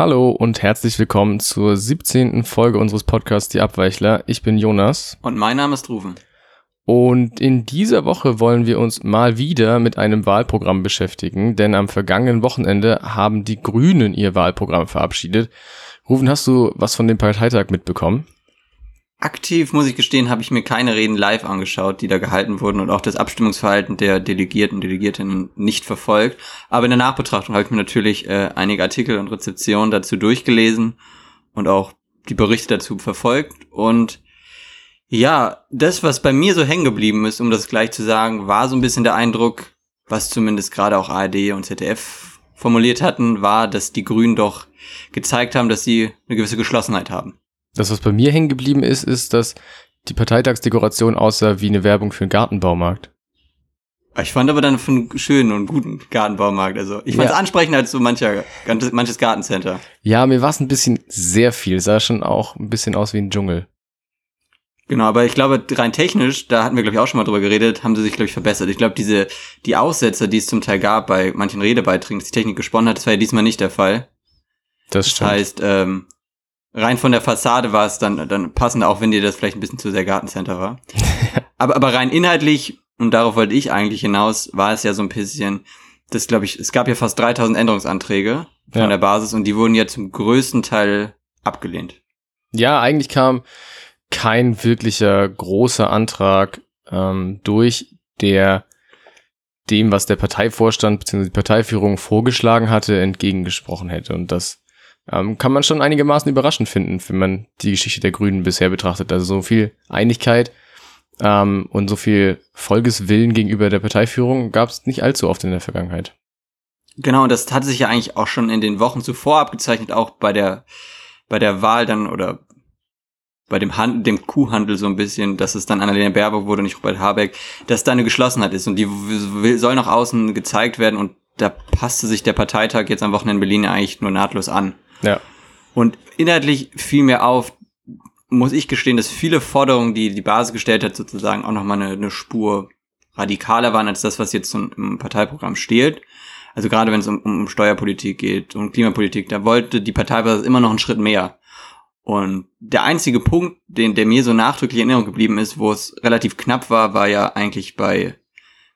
Hallo und herzlich willkommen zur 17. Folge unseres Podcasts Die Abweichler. Ich bin Jonas. Und mein Name ist Rufen. Und in dieser Woche wollen wir uns mal wieder mit einem Wahlprogramm beschäftigen, denn am vergangenen Wochenende haben die Grünen ihr Wahlprogramm verabschiedet. Rufen, hast du was von dem Parteitag mitbekommen? Aktiv, muss ich gestehen, habe ich mir keine Reden live angeschaut, die da gehalten wurden und auch das Abstimmungsverhalten der Delegierten und Delegiertinnen nicht verfolgt. Aber in der Nachbetrachtung habe ich mir natürlich äh, einige Artikel und Rezeptionen dazu durchgelesen und auch die Berichte dazu verfolgt. Und ja, das, was bei mir so hängen geblieben ist, um das gleich zu sagen, war so ein bisschen der Eindruck, was zumindest gerade auch ARD und ZDF formuliert hatten, war, dass die Grünen doch gezeigt haben, dass sie eine gewisse Geschlossenheit haben. Das, was bei mir hängen geblieben ist, ist, dass die Parteitagsdekoration aussah wie eine Werbung für einen Gartenbaumarkt. Ich fand aber dann von schönen und guten Gartenbaumarkt. Also ich fand es ja. ansprechender als so mancher, manches Gartencenter. Ja, mir war es ein bisschen sehr viel. Sah schon auch ein bisschen aus wie ein Dschungel. Genau, aber ich glaube, rein technisch, da hatten wir, glaube ich, auch schon mal drüber geredet, haben sie sich, glaube ich, verbessert. Ich glaube, diese, die Aussetzer, die es zum Teil gab bei manchen Redebeiträgen, dass die Technik gesponnen hat, das war ja diesmal nicht der Fall. Das stimmt. Das heißt, ähm, rein von der Fassade war es dann, dann passend, auch wenn dir das vielleicht ein bisschen zu sehr Gartencenter war. aber, aber rein inhaltlich, und darauf wollte ich eigentlich hinaus, war es ja so ein bisschen, das glaube ich, es gab ja fast 3000 Änderungsanträge von ja. der Basis und die wurden ja zum größten Teil abgelehnt. Ja, eigentlich kam kein wirklicher großer Antrag ähm, durch, der dem, was der Parteivorstand bzw. die Parteiführung vorgeschlagen hatte, entgegengesprochen hätte. Und das ähm, kann man schon einigermaßen überraschend finden, wenn man die Geschichte der Grünen bisher betrachtet. Also so viel Einigkeit ähm, und so viel Folgeswillen gegenüber der Parteiführung gab es nicht allzu oft in der Vergangenheit. Genau, das hatte sich ja eigentlich auch schon in den Wochen zuvor abgezeichnet, auch bei der bei der Wahl dann oder bei dem, Hand, dem Kuhhandel so ein bisschen, dass es dann Annalena Baerbock wurde, nicht Robert Habeck, dass da eine Geschlossenheit ist und die soll nach außen gezeigt werden und da passte sich der Parteitag jetzt am Wochenende in Berlin eigentlich nur nahtlos an. Ja. Und inhaltlich fiel mir auf, muss ich gestehen, dass viele Forderungen, die die Basis gestellt hat, sozusagen auch nochmal eine, eine Spur radikaler waren als das, was jetzt im Parteiprogramm steht. Also gerade wenn es um, um Steuerpolitik geht und Klimapolitik, da wollte die Parteibasis immer noch einen Schritt mehr. Und der einzige Punkt, den, der mir so nachdrücklich in Erinnerung geblieben ist, wo es relativ knapp war, war ja eigentlich bei,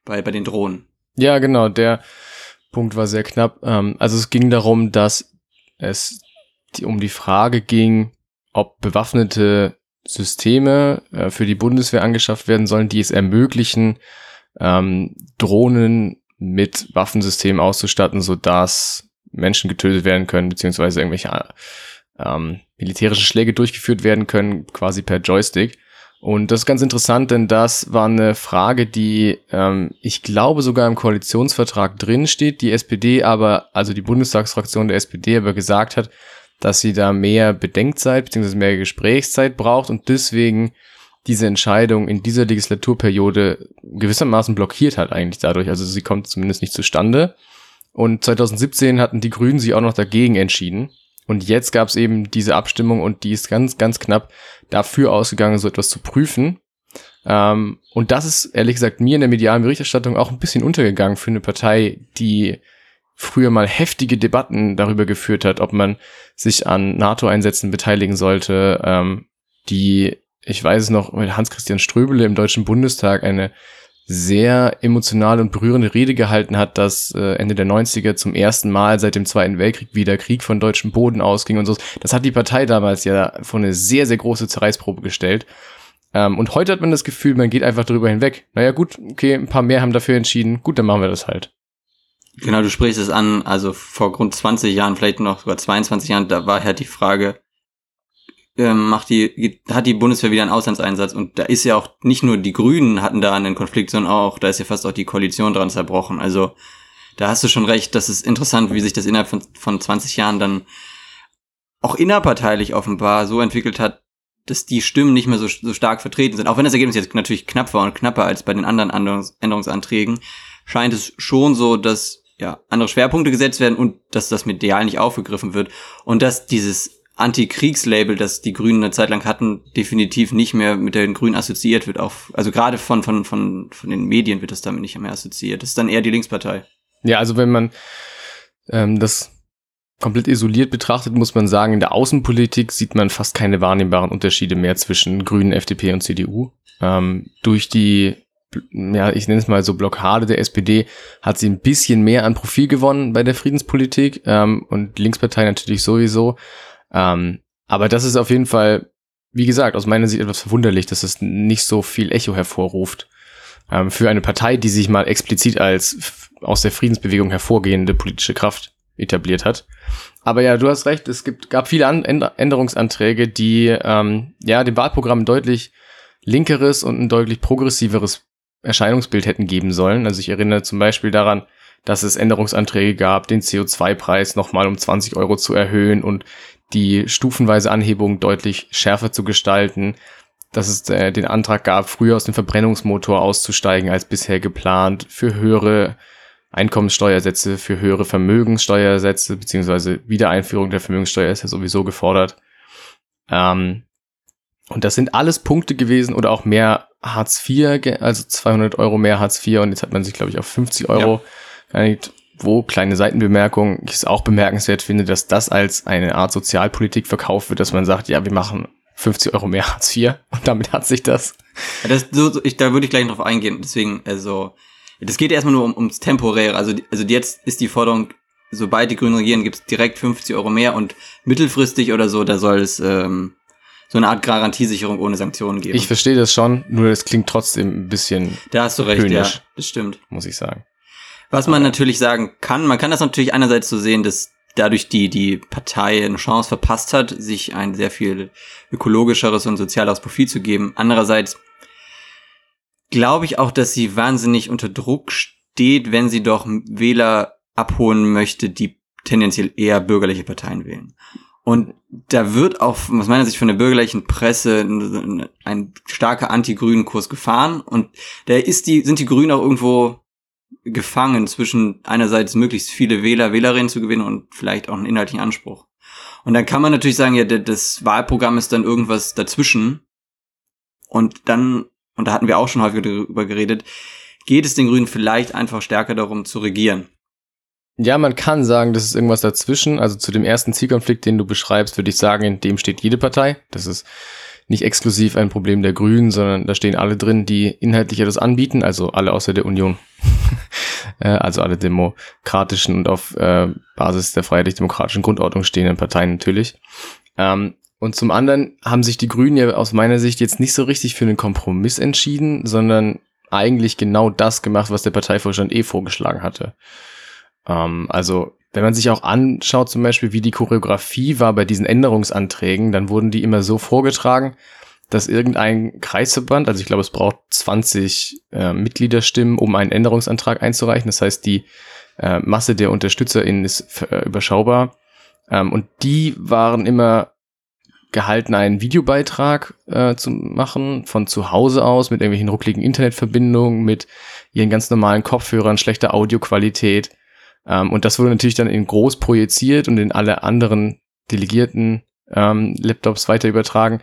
bei, bei den Drohnen. Ja, genau, der Punkt war sehr knapp. Ähm, also es ging darum, dass es um die Frage ging, ob bewaffnete Systeme äh, für die Bundeswehr angeschafft werden sollen, die es ermöglichen, ähm, Drohnen mit Waffensystemen auszustatten, sodass Menschen getötet werden können, beziehungsweise irgendwelche ähm, militärische Schläge durchgeführt werden können, quasi per Joystick. Und das ist ganz interessant, denn das war eine Frage, die ähm, ich glaube sogar im Koalitionsvertrag drin steht, die SPD aber, also die Bundestagsfraktion der SPD aber gesagt hat, dass sie da mehr Bedenkzeit bzw. mehr Gesprächszeit braucht und deswegen diese Entscheidung in dieser Legislaturperiode gewissermaßen blockiert hat eigentlich dadurch. Also sie kommt zumindest nicht zustande. Und 2017 hatten die Grünen sich auch noch dagegen entschieden. Und jetzt gab es eben diese Abstimmung und die ist ganz, ganz knapp dafür ausgegangen, so etwas zu prüfen. Ähm, und das ist ehrlich gesagt mir in der medialen Berichterstattung auch ein bisschen untergegangen für eine Partei, die früher mal heftige Debatten darüber geführt hat, ob man sich an NATO-Einsätzen beteiligen sollte, ähm, die, ich weiß es noch, mit Hans-Christian Ströbele im Deutschen Bundestag eine sehr emotionale und berührende Rede gehalten hat, dass äh, Ende der 90er zum ersten Mal seit dem Zweiten Weltkrieg wieder Krieg von deutschem Boden ausging und so. Das hat die Partei damals ja vor eine sehr, sehr große Zerreißprobe gestellt. Ähm, und heute hat man das Gefühl, man geht einfach darüber hinweg. Naja, gut, okay, ein paar mehr haben dafür entschieden. Gut, dann machen wir das halt. Genau, du sprichst es an, also vor rund 20 Jahren, vielleicht noch sogar 22 Jahren, da war halt die Frage, ähm, macht die, hat die Bundeswehr wieder einen Auslandseinsatz und da ist ja auch nicht nur die Grünen hatten da einen Konflikt, sondern auch, da ist ja fast auch die Koalition dran zerbrochen. Also da hast du schon recht, das ist interessant, wie sich das innerhalb von, von 20 Jahren dann auch innerparteilich offenbar so entwickelt hat, dass die Stimmen nicht mehr so, so stark vertreten sind. Auch wenn das Ergebnis jetzt natürlich knapp war und knapper als bei den anderen Änderungsanträgen, scheint es schon so, dass ja, andere Schwerpunkte gesetzt werden und dass das medial nicht aufgegriffen wird und dass dieses Anti-Kriegs-Label, das die Grünen eine Zeit lang hatten, definitiv nicht mehr mit den Grünen assoziiert wird. Auch, also gerade von, von, von, von den Medien wird das damit nicht mehr assoziiert. Das ist dann eher die Linkspartei. Ja, also wenn man ähm, das komplett isoliert betrachtet, muss man sagen, in der Außenpolitik sieht man fast keine wahrnehmbaren Unterschiede mehr zwischen Grünen, FDP und CDU. Ähm, durch die, ja, ich nenne es mal so Blockade der SPD, hat sie ein bisschen mehr an Profil gewonnen bei der Friedenspolitik ähm, und Linkspartei natürlich sowieso. Ähm, aber das ist auf jeden Fall, wie gesagt, aus meiner Sicht etwas verwunderlich, dass es nicht so viel Echo hervorruft. Ähm, für eine Partei, die sich mal explizit als aus der Friedensbewegung hervorgehende politische Kraft etabliert hat. Aber ja, du hast recht, es gibt, gab viele An Änderungsanträge, die ähm, ja dem Wahlprogramm deutlich linkeres und ein deutlich progressiveres Erscheinungsbild hätten geben sollen. Also ich erinnere zum Beispiel daran, dass es Änderungsanträge gab, den CO2-Preis nochmal um 20 Euro zu erhöhen und die stufenweise Anhebung deutlich schärfer zu gestalten, dass es äh, den Antrag gab, früher aus dem Verbrennungsmotor auszusteigen als bisher geplant, für höhere Einkommenssteuersätze, für höhere Vermögenssteuersätze, beziehungsweise Wiedereinführung der Vermögenssteuer ist ja sowieso gefordert. Ähm, und das sind alles Punkte gewesen oder auch mehr Hartz IV, also 200 Euro mehr Hartz IV und jetzt hat man sich, glaube ich, auf 50 Euro ja. geeinigt, wo, kleine Seitenbemerkung, ich es auch bemerkenswert finde, dass das als eine Art Sozialpolitik verkauft wird, dass man sagt, ja, wir machen 50 Euro mehr Hartz IV und damit hat sich das. Ja, das so, ich, da würde ich gleich drauf eingehen. Deswegen, also, das geht erstmal nur um, ums Temporäre. Also, also jetzt ist die Forderung, sobald die Grünen regieren, gibt es direkt 50 Euro mehr und mittelfristig oder so, da soll es ähm, so eine Art Garantiesicherung ohne Sanktionen geben. Ich verstehe das schon, nur das klingt trotzdem ein bisschen. Da hast du recht, höhnisch, ja, das stimmt. Muss ich sagen. Was man natürlich sagen kann, man kann das natürlich einerseits so sehen, dass dadurch die, die Partei eine Chance verpasst hat, sich ein sehr viel ökologischeres und sozialeres Profil zu geben. Andererseits glaube ich auch, dass sie wahnsinnig unter Druck steht, wenn sie doch Wähler abholen möchte, die tendenziell eher bürgerliche Parteien wählen. Und da wird auch aus meiner Sicht von der bürgerlichen Presse ein, starker anti-grünen Kurs gefahren und da ist die, sind die Grünen auch irgendwo gefangen zwischen einerseits möglichst viele Wähler, Wählerinnen zu gewinnen und vielleicht auch einen inhaltlichen Anspruch. Und dann kann man natürlich sagen, ja, das Wahlprogramm ist dann irgendwas dazwischen. Und dann, und da hatten wir auch schon häufig darüber geredet, geht es den Grünen vielleicht einfach stärker darum zu regieren. Ja, man kann sagen, das ist irgendwas dazwischen. Also zu dem ersten Zielkonflikt, den du beschreibst, würde ich sagen, in dem steht jede Partei. Das ist nicht exklusiv ein Problem der Grünen, sondern da stehen alle drin, die inhaltlich etwas anbieten, also alle außer der Union. Äh, also alle demokratischen und auf äh, Basis der freiheitlich-demokratischen Grundordnung stehenden Parteien natürlich. Ähm, und zum anderen haben sich die Grünen ja aus meiner Sicht jetzt nicht so richtig für einen Kompromiss entschieden, sondern eigentlich genau das gemacht, was der Parteivorstand eh vorgeschlagen hatte. Ähm, also wenn man sich auch anschaut, zum Beispiel, wie die Choreografie war bei diesen Änderungsanträgen, dann wurden die immer so vorgetragen, dass irgendein Kreisverband, also ich glaube, es braucht 20 äh, Mitgliederstimmen, um einen Änderungsantrag einzureichen. Das heißt, die äh, Masse der UnterstützerInnen ist äh, überschaubar. Ähm, und die waren immer gehalten, einen Videobeitrag äh, zu machen, von zu Hause aus, mit irgendwelchen ruckligen Internetverbindungen, mit ihren ganz normalen Kopfhörern, schlechter Audioqualität. Ähm, und das wurde natürlich dann in groß projiziert und in alle anderen delegierten ähm, Laptops weiter übertragen.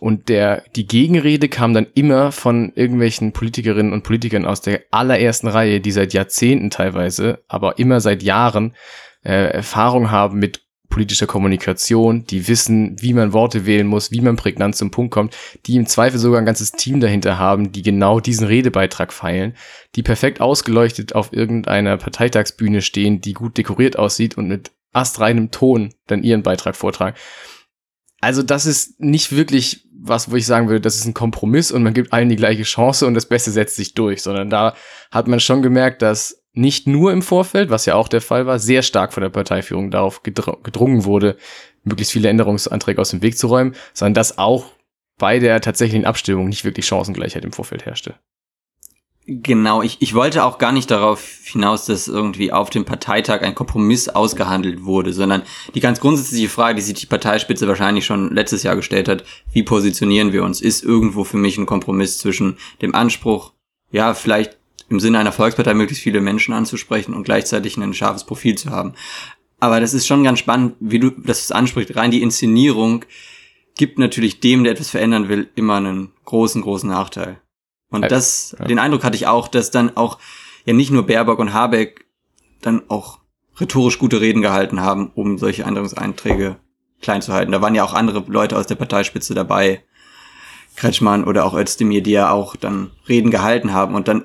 Und der, die Gegenrede kam dann immer von irgendwelchen Politikerinnen und Politikern aus der allerersten Reihe, die seit Jahrzehnten teilweise, aber immer seit Jahren äh, Erfahrung haben mit politischer Kommunikation, die wissen, wie man Worte wählen muss, wie man prägnant zum Punkt kommt, die im Zweifel sogar ein ganzes Team dahinter haben, die genau diesen Redebeitrag feilen, die perfekt ausgeleuchtet auf irgendeiner Parteitagsbühne stehen, die gut dekoriert aussieht und mit astreinem Ton dann ihren Beitrag vortragen. Also das ist nicht wirklich was, wo ich sagen würde, das ist ein Kompromiss und man gibt allen die gleiche Chance und das Beste setzt sich durch, sondern da hat man schon gemerkt, dass nicht nur im Vorfeld, was ja auch der Fall war, sehr stark von der Parteiführung darauf gedrungen wurde, möglichst viele Änderungsanträge aus dem Weg zu räumen, sondern dass auch bei der tatsächlichen Abstimmung nicht wirklich Chancengleichheit im Vorfeld herrschte. Genau, ich, ich wollte auch gar nicht darauf hinaus, dass irgendwie auf dem Parteitag ein Kompromiss ausgehandelt wurde, sondern die ganz grundsätzliche Frage, die sich die Parteispitze wahrscheinlich schon letztes Jahr gestellt hat, wie positionieren wir uns, ist irgendwo für mich ein Kompromiss zwischen dem Anspruch, ja, vielleicht im Sinne einer Volkspartei möglichst viele Menschen anzusprechen und gleichzeitig ein scharfes Profil zu haben. Aber das ist schon ganz spannend, wie du das ansprichst. Rein die Inszenierung gibt natürlich dem, der etwas verändern will, immer einen großen, großen Nachteil. Und das, ja. den Eindruck hatte ich auch, dass dann auch ja nicht nur Baerbock und Habeck dann auch rhetorisch gute Reden gehalten haben, um solche Änderungseinträge klein zu halten. Da waren ja auch andere Leute aus der Parteispitze dabei, Kretschmann oder auch Özdemir, die ja auch dann Reden gehalten haben. Und dann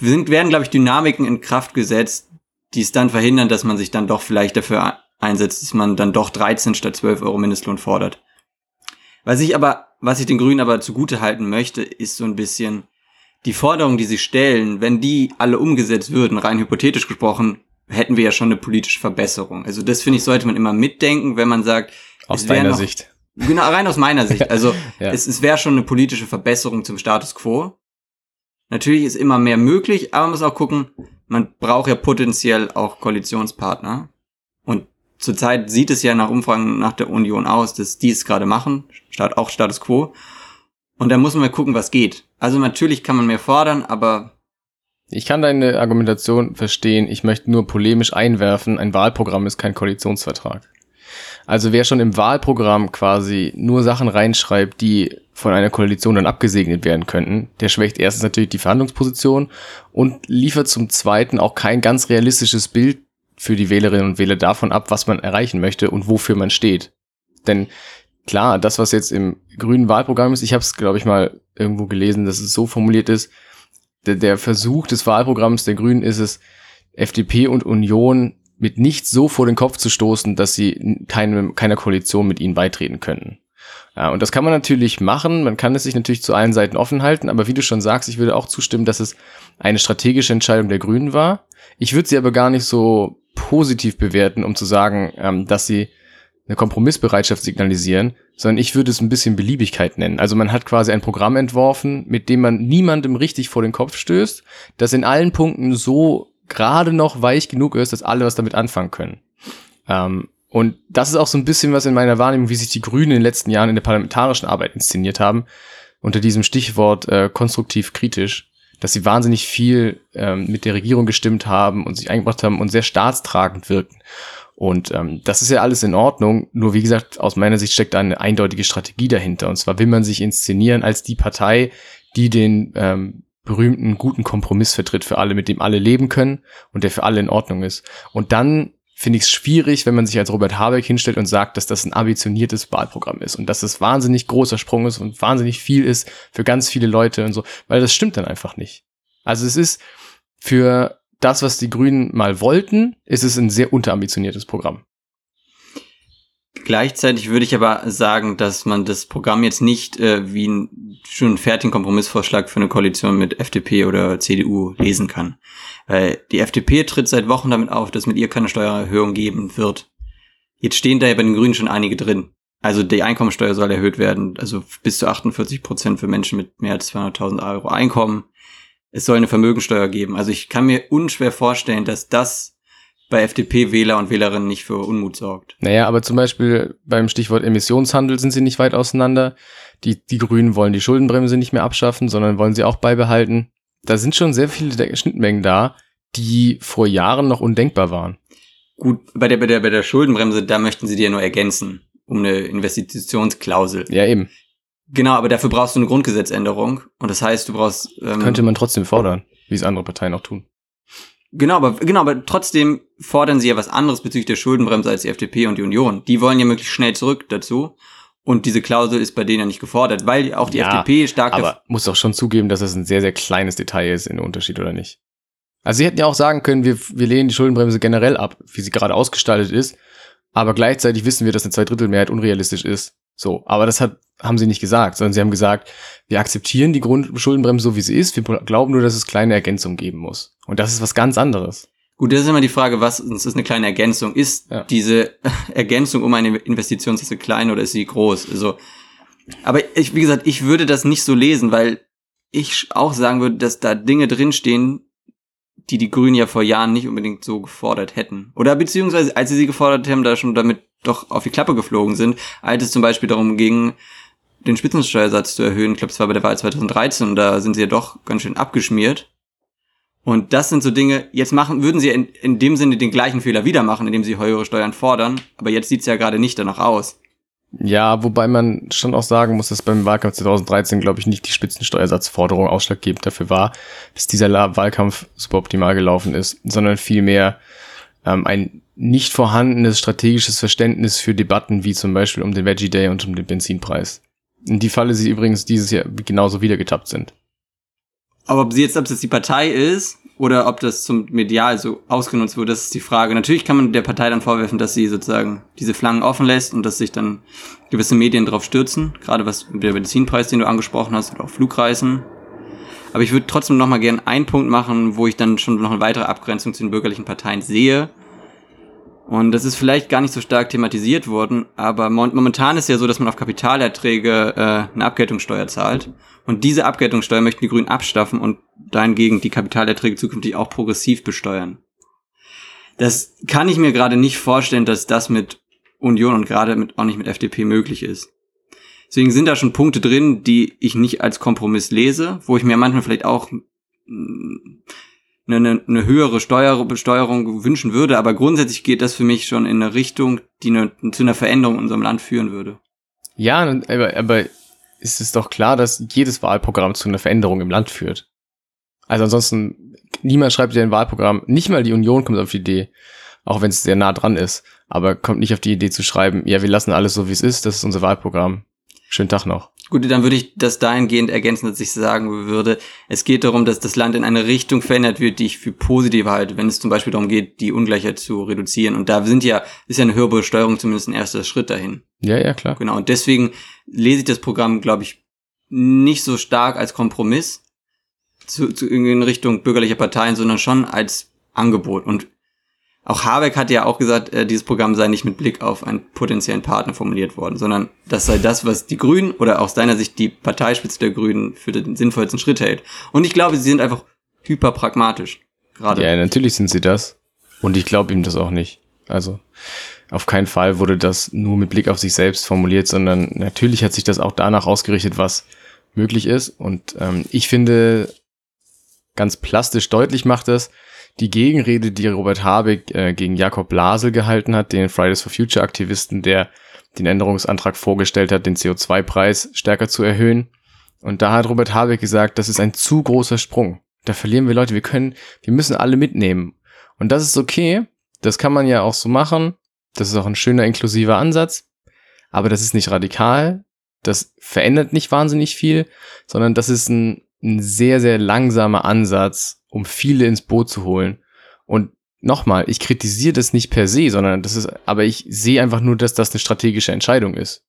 sind, werden, glaube ich, Dynamiken in Kraft gesetzt, die es dann verhindern, dass man sich dann doch vielleicht dafür einsetzt, dass man dann doch 13 statt 12 Euro Mindestlohn fordert. Was ich aber, was ich den Grünen aber zugute halten möchte, ist so ein bisschen die Forderungen, die sie stellen, wenn die alle umgesetzt würden, rein hypothetisch gesprochen, hätten wir ja schon eine politische Verbesserung. Also das finde ich, sollte man immer mitdenken, wenn man sagt, aus deiner noch, Sicht. Genau, rein aus meiner Sicht. Also ja. es, es wäre schon eine politische Verbesserung zum Status quo. Natürlich ist immer mehr möglich, aber man muss auch gucken, man braucht ja potenziell auch Koalitionspartner. Und zurzeit sieht es ja nach Umfragen nach der Union aus, dass die es gerade machen, statt auch Status quo. Und da muss man mal gucken, was geht. Also natürlich kann man mehr fordern, aber ich kann deine Argumentation verstehen. Ich möchte nur polemisch einwerfen, ein Wahlprogramm ist kein Koalitionsvertrag. Also wer schon im Wahlprogramm quasi nur Sachen reinschreibt, die von einer Koalition dann abgesegnet werden könnten, der schwächt erstens natürlich die Verhandlungsposition und liefert zum Zweiten auch kein ganz realistisches Bild für die Wählerinnen und Wähler davon ab, was man erreichen möchte und wofür man steht. Denn klar, das, was jetzt im grünen Wahlprogramm ist, ich habe es, glaube ich, mal irgendwo gelesen, dass es so formuliert ist, der, der Versuch des Wahlprogramms der Grünen ist es, FDP und Union mit nichts so vor den Kopf zu stoßen, dass sie keine, keiner Koalition mit ihnen beitreten könnten. Ja, und das kann man natürlich machen. Man kann es sich natürlich zu allen Seiten offen halten. Aber wie du schon sagst, ich würde auch zustimmen, dass es eine strategische Entscheidung der Grünen war. Ich würde sie aber gar nicht so positiv bewerten, um zu sagen, ähm, dass sie eine Kompromissbereitschaft signalisieren, sondern ich würde es ein bisschen Beliebigkeit nennen. Also man hat quasi ein Programm entworfen, mit dem man niemandem richtig vor den Kopf stößt, das in allen Punkten so gerade noch weich genug ist, dass alle was damit anfangen können. Ähm, und das ist auch so ein bisschen was in meiner Wahrnehmung, wie sich die Grünen in den letzten Jahren in der parlamentarischen Arbeit inszeniert haben, unter diesem Stichwort äh, konstruktiv kritisch, dass sie wahnsinnig viel ähm, mit der Regierung gestimmt haben und sich eingebracht haben und sehr staatstragend wirken. Und ähm, das ist ja alles in Ordnung. Nur wie gesagt, aus meiner Sicht steckt eine eindeutige Strategie dahinter. Und zwar will man sich inszenieren als die Partei, die den ähm, berühmten guten Kompromiss vertritt für alle, mit dem alle leben können und der für alle in Ordnung ist. Und dann finde ich es schwierig, wenn man sich als Robert Habeck hinstellt und sagt, dass das ein ambitioniertes Wahlprogramm ist und dass es wahnsinnig großer Sprung ist und wahnsinnig viel ist für ganz viele Leute und so, weil das stimmt dann einfach nicht. Also es ist für das, was die Grünen mal wollten, ist es ein sehr unterambitioniertes Programm. Gleichzeitig würde ich aber sagen, dass man das Programm jetzt nicht äh, wie ein, schon einen fertigen Kompromissvorschlag für eine Koalition mit FDP oder CDU lesen kann. Weil die FDP tritt seit Wochen damit auf, dass mit ihr keine Steuererhöhung geben wird. Jetzt stehen da ja bei den Grünen schon einige drin. Also die Einkommensteuer soll erhöht werden, also bis zu 48 Prozent für Menschen mit mehr als 200.000 Euro Einkommen es soll eine Vermögensteuer geben. Also ich kann mir unschwer vorstellen, dass das bei FDP-Wähler und Wählerinnen nicht für Unmut sorgt. Naja, aber zum Beispiel beim Stichwort Emissionshandel sind sie nicht weit auseinander. Die, die Grünen wollen die Schuldenbremse nicht mehr abschaffen, sondern wollen sie auch beibehalten. Da sind schon sehr viele Schnittmengen da, die vor Jahren noch undenkbar waren. Gut, bei der, bei der, bei der Schuldenbremse, da möchten sie die ja nur ergänzen, um eine Investitionsklausel. Ja, eben. Genau, aber dafür brauchst du eine Grundgesetzänderung. Und das heißt, du brauchst. Ähm, Könnte man trotzdem fordern, wie es andere Parteien auch tun. Genau, aber genau, aber trotzdem fordern sie ja was anderes bezüglich der Schuldenbremse als die FDP und die Union. Die wollen ja möglichst schnell zurück dazu. Und diese Klausel ist bei denen ja nicht gefordert, weil auch die ja, FDP stark. Aber muss doch schon zugeben, dass es ein sehr, sehr kleines Detail ist in Unterschied, oder nicht? Also sie hätten ja auch sagen können, wir, wir lehnen die Schuldenbremse generell ab, wie sie gerade ausgestaltet ist. Aber gleichzeitig wissen wir, dass eine Zweidrittelmehrheit unrealistisch ist. So, aber das hat, haben sie nicht gesagt, sondern sie haben gesagt, wir akzeptieren die Grundschuldenbremse so, wie sie ist. Wir glauben nur, dass es kleine Ergänzungen geben muss. Und das ist was ganz anderes. Gut, das ist immer die Frage, was ist eine kleine Ergänzung? Ist ja. diese Ergänzung um eine Investition, ist sie klein oder ist sie groß? Also, aber ich, wie gesagt, ich würde das nicht so lesen, weil ich auch sagen würde, dass da Dinge drinstehen, die die Grünen ja vor Jahren nicht unbedingt so gefordert hätten. Oder beziehungsweise, als sie sie gefordert haben, da schon damit doch auf die Klappe geflogen sind, als es zum Beispiel darum ging, den Spitzensteuersatz zu erhöhen. Ich glaube, es war bei der Wahl 2013 und da sind sie ja doch ganz schön abgeschmiert. Und das sind so Dinge, jetzt machen, würden sie in, in dem Sinne den gleichen Fehler wieder machen, indem sie höhere Steuern fordern, aber jetzt sieht's ja gerade nicht danach aus. Ja, wobei man schon auch sagen muss, dass beim Wahlkampf 2013, glaube ich, nicht die Spitzensteuersatzforderung ausschlaggebend dafür war, dass dieser Wahlkampf super optimal gelaufen ist, sondern vielmehr ähm, ein nicht vorhandenes strategisches Verständnis für Debatten wie zum Beispiel um den Veggie Day und um den Benzinpreis. In die Falle sie übrigens dieses Jahr genauso wieder getappt sind. Aber ob sie jetzt, ob das die Partei ist oder ob das zum Medial so ausgenutzt wurde, das ist die Frage. Natürlich kann man der Partei dann vorwerfen, dass sie sozusagen diese Flanken offen lässt und dass sich dann gewisse Medien drauf stürzen, gerade was der Benzinpreis, den du angesprochen hast, oder auch Flugreisen. Aber ich würde trotzdem noch mal gerne einen Punkt machen, wo ich dann schon noch eine weitere Abgrenzung zu den bürgerlichen Parteien sehe. Und das ist vielleicht gar nicht so stark thematisiert worden, aber momentan ist ja so, dass man auf Kapitalerträge äh, eine Abgeltungssteuer zahlt. Und diese Abgeltungssteuer möchten die Grünen abschaffen und dahingegen die Kapitalerträge zukünftig auch progressiv besteuern. Das kann ich mir gerade nicht vorstellen, dass das mit Union und gerade mit, auch nicht mit FDP möglich ist. Deswegen sind da schon Punkte drin, die ich nicht als Kompromiss lese, wo ich mir manchmal vielleicht auch eine, eine höhere Steuer, Besteuerung wünschen würde, aber grundsätzlich geht das für mich schon in eine Richtung, die eine, zu einer Veränderung in unserem Land führen würde. Ja, aber, aber ist es doch klar, dass jedes Wahlprogramm zu einer Veränderung im Land führt. Also ansonsten, niemand schreibt ja ein Wahlprogramm, nicht mal die Union kommt auf die Idee, auch wenn es sehr nah dran ist, aber kommt nicht auf die Idee zu schreiben, ja, wir lassen alles so, wie es ist, das ist unser Wahlprogramm. Schönen Tag noch. Gut, dann würde ich das dahingehend ergänzen, dass ich sagen würde, es geht darum, dass das Land in eine Richtung verändert wird, die ich für positiv halte, wenn es zum Beispiel darum geht, die Ungleichheit zu reduzieren. Und da sind ja, ist ja eine höhere Besteuerung zumindest ein erster Schritt dahin. Ja, ja, klar. Genau. Und deswegen lese ich das Programm, glaube ich, nicht so stark als Kompromiss zu, zu in Richtung bürgerlicher Parteien, sondern schon als Angebot. Und auch Habeck hat ja auch gesagt, äh, dieses Programm sei nicht mit Blick auf einen potenziellen Partner formuliert worden, sondern das sei das, was die Grünen oder aus seiner Sicht die Parteispitze der Grünen für den sinnvollsten Schritt hält. Und ich glaube, sie sind einfach hyperpragmatisch. Gerade. Ja, natürlich sind sie das. Und ich glaube ihm das auch nicht. Also auf keinen Fall wurde das nur mit Blick auf sich selbst formuliert, sondern natürlich hat sich das auch danach ausgerichtet, was möglich ist. Und ähm, ich finde, ganz plastisch deutlich macht das, die Gegenrede, die Robert Habeck äh, gegen Jakob Blasel gehalten hat, den Fridays for Future Aktivisten, der den Änderungsantrag vorgestellt hat, den CO2-Preis stärker zu erhöhen. Und da hat Robert Habeck gesagt, das ist ein zu großer Sprung. Da verlieren wir Leute. Wir können, wir müssen alle mitnehmen. Und das ist okay. Das kann man ja auch so machen. Das ist auch ein schöner inklusiver Ansatz. Aber das ist nicht radikal. Das verändert nicht wahnsinnig viel, sondern das ist ein, ein sehr, sehr langsamer Ansatz, um viele ins Boot zu holen. Und nochmal, ich kritisiere das nicht per se, sondern das ist, aber ich sehe einfach nur, dass das eine strategische Entscheidung ist.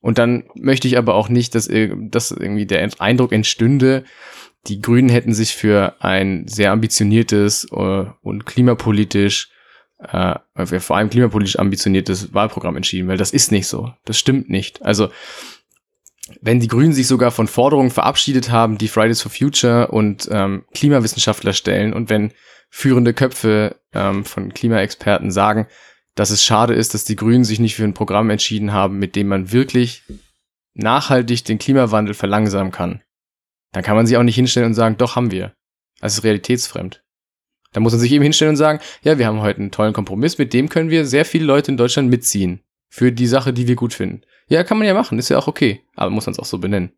Und dann möchte ich aber auch nicht, dass, dass irgendwie der Eindruck entstünde, die Grünen hätten sich für ein sehr ambitioniertes uh, und klimapolitisch, äh, vor allem klimapolitisch ambitioniertes Wahlprogramm entschieden, weil das ist nicht so. Das stimmt nicht. Also wenn die Grünen sich sogar von Forderungen verabschiedet haben, die Fridays for Future und ähm, Klimawissenschaftler stellen und wenn führende Köpfe ähm, von Klimaexperten sagen, dass es schade ist, dass die Grünen sich nicht für ein Programm entschieden haben, mit dem man wirklich nachhaltig den Klimawandel verlangsamen kann, dann kann man sich auch nicht hinstellen und sagen, doch haben wir. Das ist realitätsfremd. Da muss man sich eben hinstellen und sagen, ja, wir haben heute einen tollen Kompromiss, mit dem können wir sehr viele Leute in Deutschland mitziehen. Für die Sache, die wir gut finden. Ja, kann man ja machen, ist ja auch okay. Aber muss man es auch so benennen.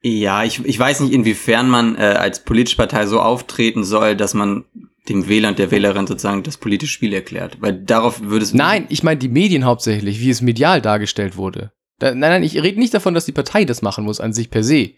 Ja, ich, ich weiß nicht, inwiefern man äh, als politische Partei so auftreten soll, dass man dem Wähler und der Wählerin sozusagen das politische Spiel erklärt. Weil darauf würde es. Nein, ich meine die Medien hauptsächlich, wie es medial dargestellt wurde. Da, nein, nein, ich rede nicht davon, dass die Partei das machen muss an sich per se.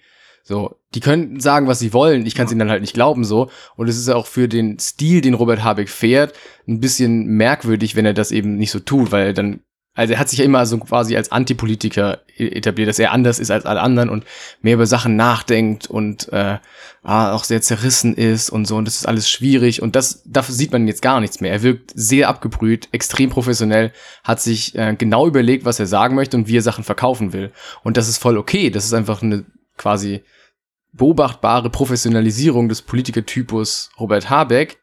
So, die können sagen, was sie wollen. Ich kann es ihnen dann halt nicht glauben so. Und es ist auch für den Stil, den Robert Habeck fährt, ein bisschen merkwürdig, wenn er das eben nicht so tut, weil dann also er hat sich ja immer so quasi als Antipolitiker e-, etabliert, dass er anders ist als alle anderen und mehr über Sachen nachdenkt und äh, auch sehr zerrissen ist und so. Und das ist alles schwierig. Und das, dafür sieht man jetzt gar nichts mehr. Er wirkt sehr abgebrüht, extrem professionell, hat sich äh, genau überlegt, was er sagen möchte und wie er Sachen verkaufen will. Und das ist voll okay. Das ist einfach eine quasi beobachtbare Professionalisierung des Politikertypus Robert Habeck,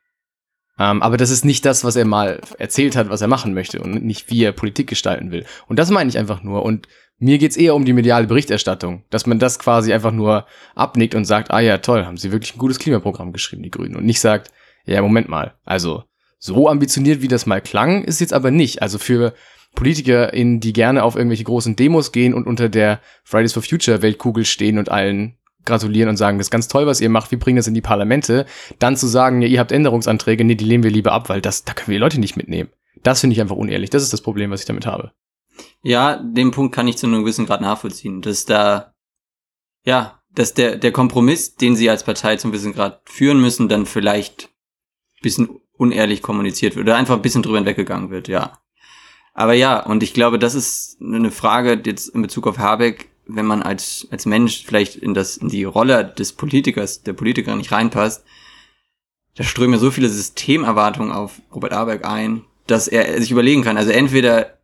ähm, aber das ist nicht das, was er mal erzählt hat, was er machen möchte und nicht wie er Politik gestalten will. Und das meine ich einfach nur. Und mir geht's eher um die mediale Berichterstattung, dass man das quasi einfach nur abnickt und sagt, ah ja, toll, haben sie wirklich ein gutes Klimaprogramm geschrieben, die Grünen. Und nicht sagt, ja, Moment mal, also so ambitioniert, wie das mal klang, ist jetzt aber nicht. Also für PolitikerInnen, die gerne auf irgendwelche großen Demos gehen und unter der Fridays for Future Weltkugel stehen und allen gratulieren und sagen, das ist ganz toll, was ihr macht, wir bringen das in die Parlamente, dann zu sagen, ja, ihr habt Änderungsanträge, nee, die lehnen wir lieber ab, weil das, da können wir Leute nicht mitnehmen. Das finde ich einfach unehrlich. Das ist das Problem, was ich damit habe. Ja, den Punkt kann ich zu einem gewissen Grad nachvollziehen, dass da, ja, dass der, der Kompromiss, den sie als Partei zum gewissen Grad führen müssen, dann vielleicht ein bisschen unehrlich kommuniziert wird oder einfach ein bisschen drüber hinweggegangen wird, ja. Aber ja, und ich glaube, das ist eine Frage jetzt in Bezug auf Habeck, wenn man als, als Mensch vielleicht in das, in die Rolle des Politikers, der Politikerin nicht reinpasst, da strömen ja so viele Systemerwartungen auf Robert Habeck ein, dass er sich überlegen kann. Also entweder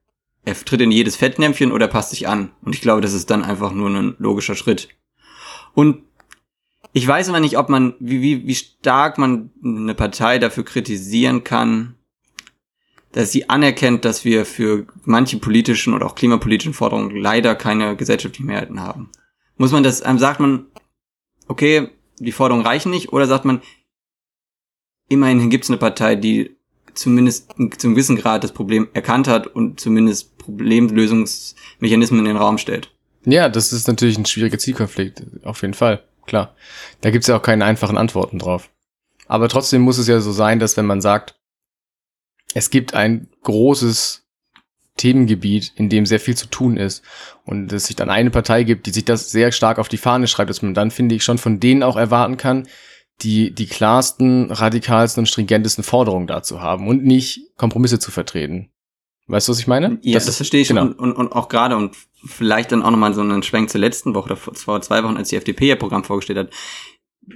er tritt in jedes Fettnäpfchen oder passt sich an. Und ich glaube, das ist dann einfach nur ein logischer Schritt. Und ich weiß aber nicht, ob man, wie, wie, wie stark man eine Partei dafür kritisieren kann, dass sie anerkennt, dass wir für manche politischen oder auch klimapolitischen Forderungen leider keine gesellschaftlichen Mehrheiten haben. Muss man das, ähm, sagt man, okay, die Forderungen reichen nicht, oder sagt man, immerhin gibt es eine Partei, die zumindest zum gewissen Grad das Problem erkannt hat und zumindest Problemlösungsmechanismen in den Raum stellt. Ja, das ist natürlich ein schwieriger Zielkonflikt, auf jeden Fall, klar. Da gibt's ja auch keine einfachen Antworten drauf. Aber trotzdem muss es ja so sein, dass wenn man sagt, es gibt ein großes Themengebiet, in dem sehr viel zu tun ist und es sich dann eine Partei gibt, die sich das sehr stark auf die Fahne schreibt, dass man dann, finde ich, schon von denen auch erwarten kann, die die klarsten, radikalsten und stringentesten Forderungen dazu haben und nicht Kompromisse zu vertreten. Weißt du, was ich meine? Ja, das, das verstehe ich genau. und, und, und auch gerade und vielleicht dann auch nochmal so einen Schwenk zur letzten Woche oder vor zwei Wochen, als die FDP ihr Programm vorgestellt hat.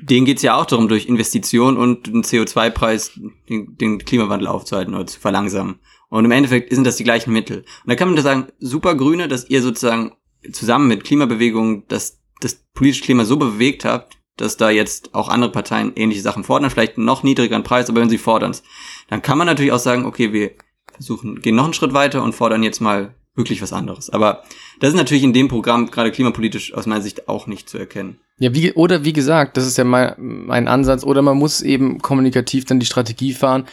Denen geht's ja auch darum, durch Investitionen und einen CO2-Preis den, den Klimawandel aufzuhalten oder zu verlangsamen. Und im Endeffekt sind das die gleichen Mittel. Und da kann man da sagen, super Grüne, dass ihr sozusagen zusammen mit Klimabewegungen das, das politische Klima so bewegt habt, dass da jetzt auch andere Parteien ähnliche Sachen fordern, vielleicht noch niedrigeren Preis, aber wenn sie fordern dann kann man natürlich auch sagen, okay, wir versuchen, gehen noch einen Schritt weiter und fordern jetzt mal wirklich was anderes. Aber das ist natürlich in dem Programm gerade klimapolitisch aus meiner Sicht auch nicht zu erkennen. Ja, wie, oder wie gesagt, das ist ja mein, mein Ansatz, oder man muss eben kommunikativ dann die Strategie fahren.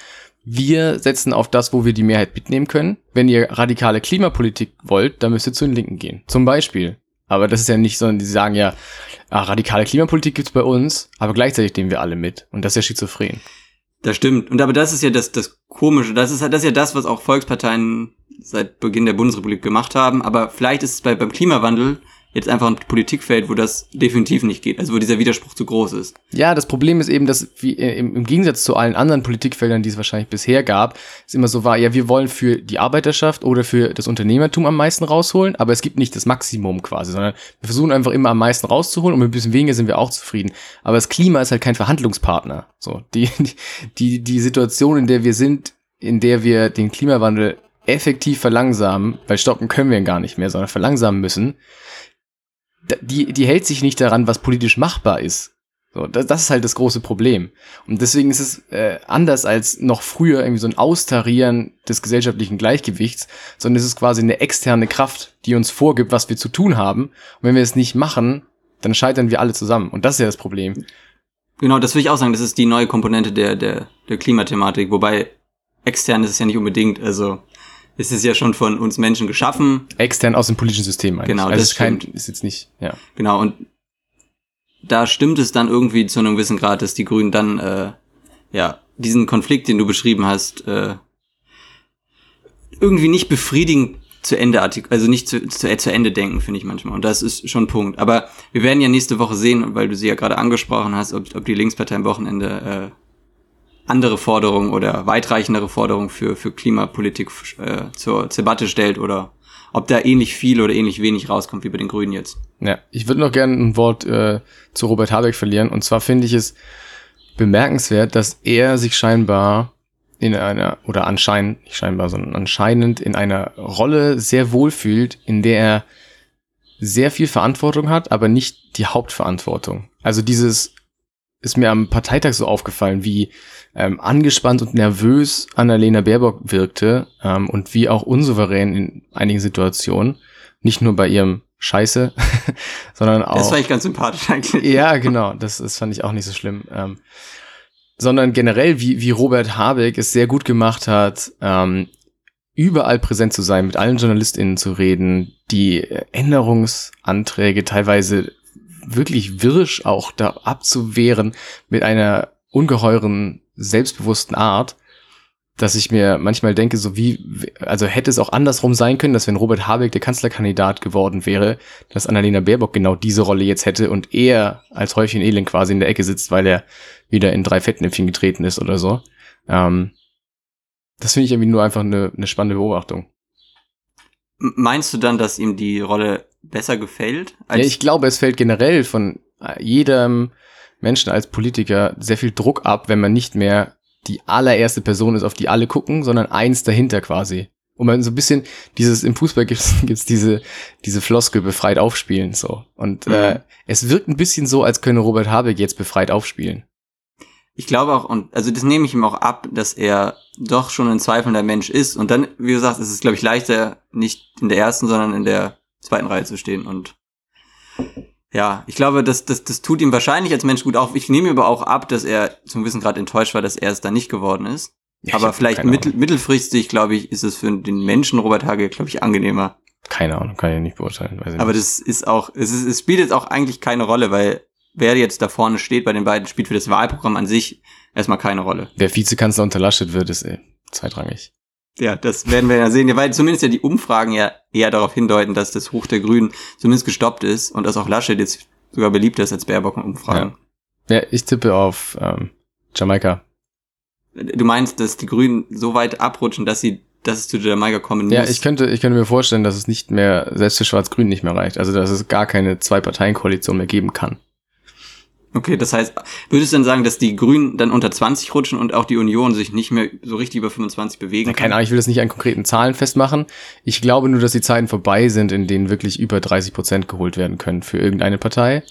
Wir setzen auf das, wo wir die Mehrheit mitnehmen können. Wenn ihr radikale Klimapolitik wollt, dann müsst ihr zu den Linken gehen. Zum Beispiel. Aber das ist ja nicht, sondern die sagen ja, ah, radikale Klimapolitik gibt's bei uns, aber gleichzeitig nehmen wir alle mit. Und das ist ja schizophren. Das stimmt. Und aber das ist ja das, das Komische. Das ist, das ist ja das, was auch Volksparteien seit Beginn der Bundesrepublik gemacht haben. Aber vielleicht ist es bei, beim Klimawandel jetzt einfach ein Politikfeld, wo das definitiv nicht geht, also wo dieser Widerspruch zu groß ist. Ja, das Problem ist eben, dass wie äh, im, im Gegensatz zu allen anderen Politikfeldern, die es wahrscheinlich bisher gab, es immer so war, ja, wir wollen für die Arbeiterschaft oder für das Unternehmertum am meisten rausholen, aber es gibt nicht das Maximum quasi, sondern wir versuchen einfach immer am meisten rauszuholen und mit ein bisschen weniger sind wir auch zufrieden. Aber das Klima ist halt kein Verhandlungspartner. So, die, die, die Situation, in der wir sind, in der wir den Klimawandel effektiv verlangsamen, weil stoppen können wir ihn gar nicht mehr, sondern verlangsamen müssen, die, die hält sich nicht daran, was politisch machbar ist. So, das, das ist halt das große Problem. Und deswegen ist es äh, anders als noch früher irgendwie so ein Austarieren des gesellschaftlichen Gleichgewichts, sondern es ist quasi eine externe Kraft, die uns vorgibt, was wir zu tun haben. Und wenn wir es nicht machen, dann scheitern wir alle zusammen. Und das ist ja das Problem. Genau, das will ich auch sagen. Das ist die neue Komponente der, der, der Klimathematik. Wobei extern ist es ja nicht unbedingt. Also es ist ja schon von uns Menschen geschaffen. Extern aus dem politischen System eigentlich. Genau, also das ist, kein, ist jetzt nicht, ja. Genau, und da stimmt es dann irgendwie zu einem gewissen Grad, dass die Grünen dann, äh, ja, diesen Konflikt, den du beschrieben hast, äh, irgendwie nicht befriedigend zu Ende also nicht zu, zu, zu Ende denken, finde ich manchmal. Und das ist schon ein Punkt. Aber wir werden ja nächste Woche sehen, weil du sie ja gerade angesprochen hast, ob, ob die Linkspartei am Wochenende äh, andere Forderungen oder weitreichendere Forderungen für, für Klimapolitik äh, zur Debatte stellt oder ob da ähnlich viel oder ähnlich wenig rauskommt wie bei den Grünen jetzt. Ja, ich würde noch gerne ein Wort äh, zu Robert Habeck verlieren. Und zwar finde ich es bemerkenswert, dass er sich scheinbar in einer, oder anscheinend, nicht scheinbar, sondern anscheinend in einer Rolle sehr wohl fühlt, in der er sehr viel Verantwortung hat, aber nicht die Hauptverantwortung. Also dieses ist mir am Parteitag so aufgefallen, wie ähm, angespannt und nervös Annalena Baerbock wirkte ähm, und wie auch unsouverän in einigen Situationen. Nicht nur bei ihrem Scheiße, sondern auch. Das war ich ganz sympathisch eigentlich. Ja, genau. Das, das fand ich auch nicht so schlimm. Ähm, sondern generell, wie, wie Robert Habeck es sehr gut gemacht hat, ähm, überall präsent zu sein, mit allen JournalistInnen zu reden, die Änderungsanträge teilweise wirklich wirsch auch da abzuwehren mit einer ungeheuren, selbstbewussten Art, dass ich mir manchmal denke, so wie, also hätte es auch andersrum sein können, dass wenn Robert Habeck der Kanzlerkandidat geworden wäre, dass Annalena Baerbock genau diese Rolle jetzt hätte und er als Häufchen Elend quasi in der Ecke sitzt, weil er wieder in drei Fettnäpfchen getreten ist oder so. Ähm, das finde ich irgendwie nur einfach eine, eine spannende Beobachtung. Meinst du dann, dass ihm die Rolle besser gefällt? ja, ich glaube, es fällt generell von jedem Menschen als Politiker sehr viel Druck ab, wenn man nicht mehr die allererste Person ist, auf die alle gucken, sondern eins dahinter quasi. Und man so ein bisschen dieses, im Fußball gibt's gibt's diese, diese Floskel befreit aufspielen, so. Und mhm. äh, es wirkt ein bisschen so, als könne Robert Habeck jetzt befreit aufspielen. Ich glaube auch, und also das nehme ich ihm auch ab, dass er doch schon ein zweifelnder Mensch ist. Und dann, wie du sagst, ist es, glaube ich, leichter, nicht in der ersten, sondern in der zweiten Reihe zu stehen. Und ja, ich glaube, das, das, das tut ihm wahrscheinlich als Mensch gut auf. Ich nehme aber auch ab, dass er zum Wissen gerade enttäuscht war, dass er es da nicht geworden ist. Ja, aber vielleicht mittel, mittelfristig, glaube ich, ist es für den Menschen Robert Hage, glaube ich, angenehmer. Keine Ahnung, kann ich nicht beurteilen. Weiß ich aber nicht. das ist auch, es, ist, es spielt jetzt auch eigentlich keine Rolle, weil wer jetzt da vorne steht bei den beiden, spielt für das Wahlprogramm an sich erstmal keine Rolle. Wer Vizekanzler unter Laschet wird, ist eh zweitrangig. Ja, das werden wir ja sehen, weil zumindest ja die Umfragen ja eher darauf hindeuten, dass das Hoch der Grünen zumindest gestoppt ist und dass auch Laschet jetzt sogar beliebter ist als Baerbock in Umfragen. Ja, ja ich tippe auf ähm, Jamaika. Du meinst, dass die Grünen so weit abrutschen, dass sie dass es zu Jamaika kommen muss? Ja, ich könnte, ich könnte mir vorstellen, dass es nicht mehr, selbst für Schwarz-Grün nicht mehr reicht. Also, dass es gar keine Zwei-Parteien-Koalition mehr geben kann. Okay, das heißt, würdest du dann sagen, dass die Grünen dann unter 20 rutschen und auch die Union sich nicht mehr so richtig über 25 bewegen kann? Keine Ahnung, ich will das nicht an konkreten Zahlen festmachen. Ich glaube nur, dass die Zeiten vorbei sind, in denen wirklich über 30 Prozent geholt werden können für irgendeine Partei.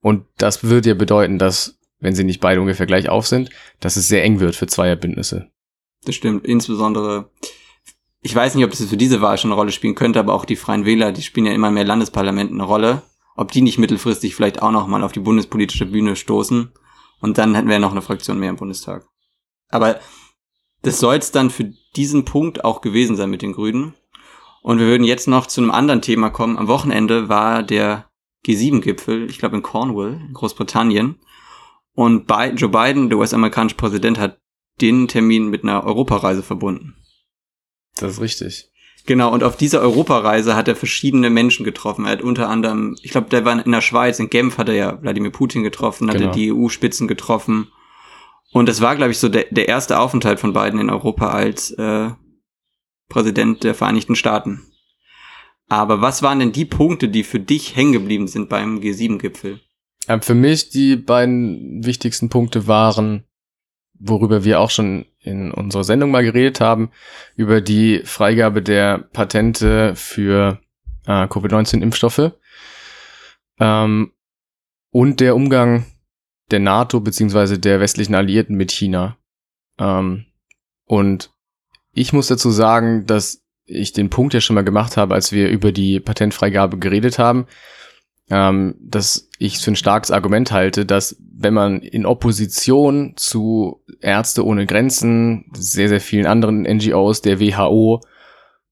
Und das würde ja bedeuten, dass, wenn sie nicht beide ungefähr gleich auf sind, dass es sehr eng wird für Zweierbündnisse. Das stimmt, insbesondere ich weiß nicht, ob das für diese Wahl schon eine Rolle spielen könnte, aber auch die Freien Wähler, die spielen ja immer mehr Landesparlamenten eine Rolle ob die nicht mittelfristig vielleicht auch noch mal auf die bundespolitische Bühne stoßen. Und dann hätten wir ja noch eine Fraktion mehr im Bundestag. Aber das soll es dann für diesen Punkt auch gewesen sein mit den Grünen. Und wir würden jetzt noch zu einem anderen Thema kommen. Am Wochenende war der G7-Gipfel, ich glaube in Cornwall, in Großbritannien. Und Joe Biden, der US-amerikanische Präsident, hat den Termin mit einer Europareise verbunden. Das ist richtig. Genau, und auf dieser Europareise hat er verschiedene Menschen getroffen. Er hat unter anderem, ich glaube, der war in der Schweiz, in Genf hat er ja Wladimir Putin getroffen, hat genau. er die EU-Spitzen getroffen. Und das war, glaube ich, so der, der erste Aufenthalt von beiden in Europa als äh, Präsident der Vereinigten Staaten. Aber was waren denn die Punkte, die für dich hängen geblieben sind beim G7-Gipfel? Ähm, für mich die beiden wichtigsten Punkte waren, worüber wir auch schon in unserer Sendung mal geredet haben, über die Freigabe der Patente für äh, Covid-19-Impfstoffe ähm, und der Umgang der NATO beziehungsweise der westlichen Alliierten mit China. Ähm, und ich muss dazu sagen, dass ich den Punkt ja schon mal gemacht habe, als wir über die Patentfreigabe geredet haben, ähm, dass ich für ein starkes Argument halte, dass wenn man in Opposition zu Ärzte ohne Grenzen, sehr, sehr vielen anderen NGOs, der WHO,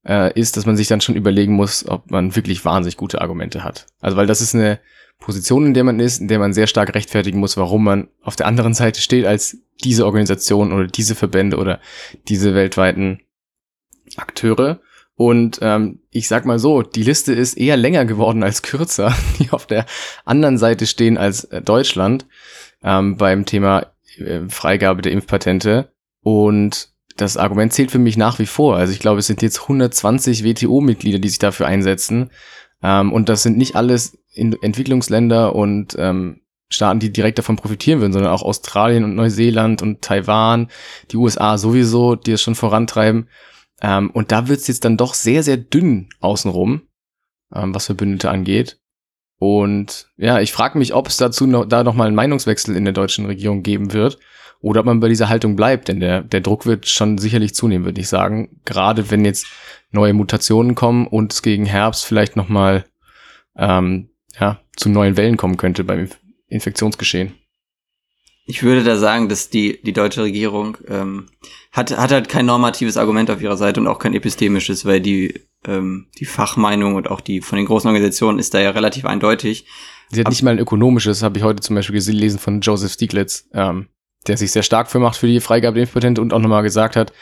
äh, ist, dass man sich dann schon überlegen muss, ob man wirklich wahnsinnig gute Argumente hat. Also weil das ist eine Position, in der man ist, in der man sehr stark rechtfertigen muss, warum man auf der anderen Seite steht als diese Organisation oder diese Verbände oder diese weltweiten Akteure. Und ähm, ich sag mal so, die Liste ist eher länger geworden als kürzer, die auf der anderen Seite stehen als äh, Deutschland ähm, beim Thema äh, Freigabe der Impfpatente. Und das Argument zählt für mich nach wie vor. Also ich glaube, es sind jetzt 120 WTO-Mitglieder, die sich dafür einsetzen. Ähm, und das sind nicht alles in Entwicklungsländer und ähm, Staaten, die direkt davon profitieren würden, sondern auch Australien und Neuseeland und Taiwan, die USA sowieso, die es schon vorantreiben. Ähm, und da wird's jetzt dann doch sehr, sehr dünn außenrum, ähm, was Verbündete angeht. Und ja, ich frage mich, ob es dazu noch, da nochmal einen Meinungswechsel in der deutschen Regierung geben wird oder ob man bei dieser Haltung bleibt, denn der, der Druck wird schon sicherlich zunehmen, würde ich sagen. Gerade wenn jetzt neue Mutationen kommen und es gegen Herbst vielleicht nochmal ähm, ja, zu neuen Wellen kommen könnte beim Infektionsgeschehen ich würde da sagen, dass die, die deutsche Regierung ähm, hat, hat halt kein normatives Argument auf ihrer Seite und auch kein epistemisches, weil die, ähm, die Fachmeinung und auch die von den großen Organisationen ist da ja relativ eindeutig. Sie hat nicht mal ein ökonomisches, habe ich heute zum Beispiel gelesen von Joseph Stieglitz, ähm, der sich sehr stark für macht für die Freigabe der Impfpatente und auch nochmal gesagt hat,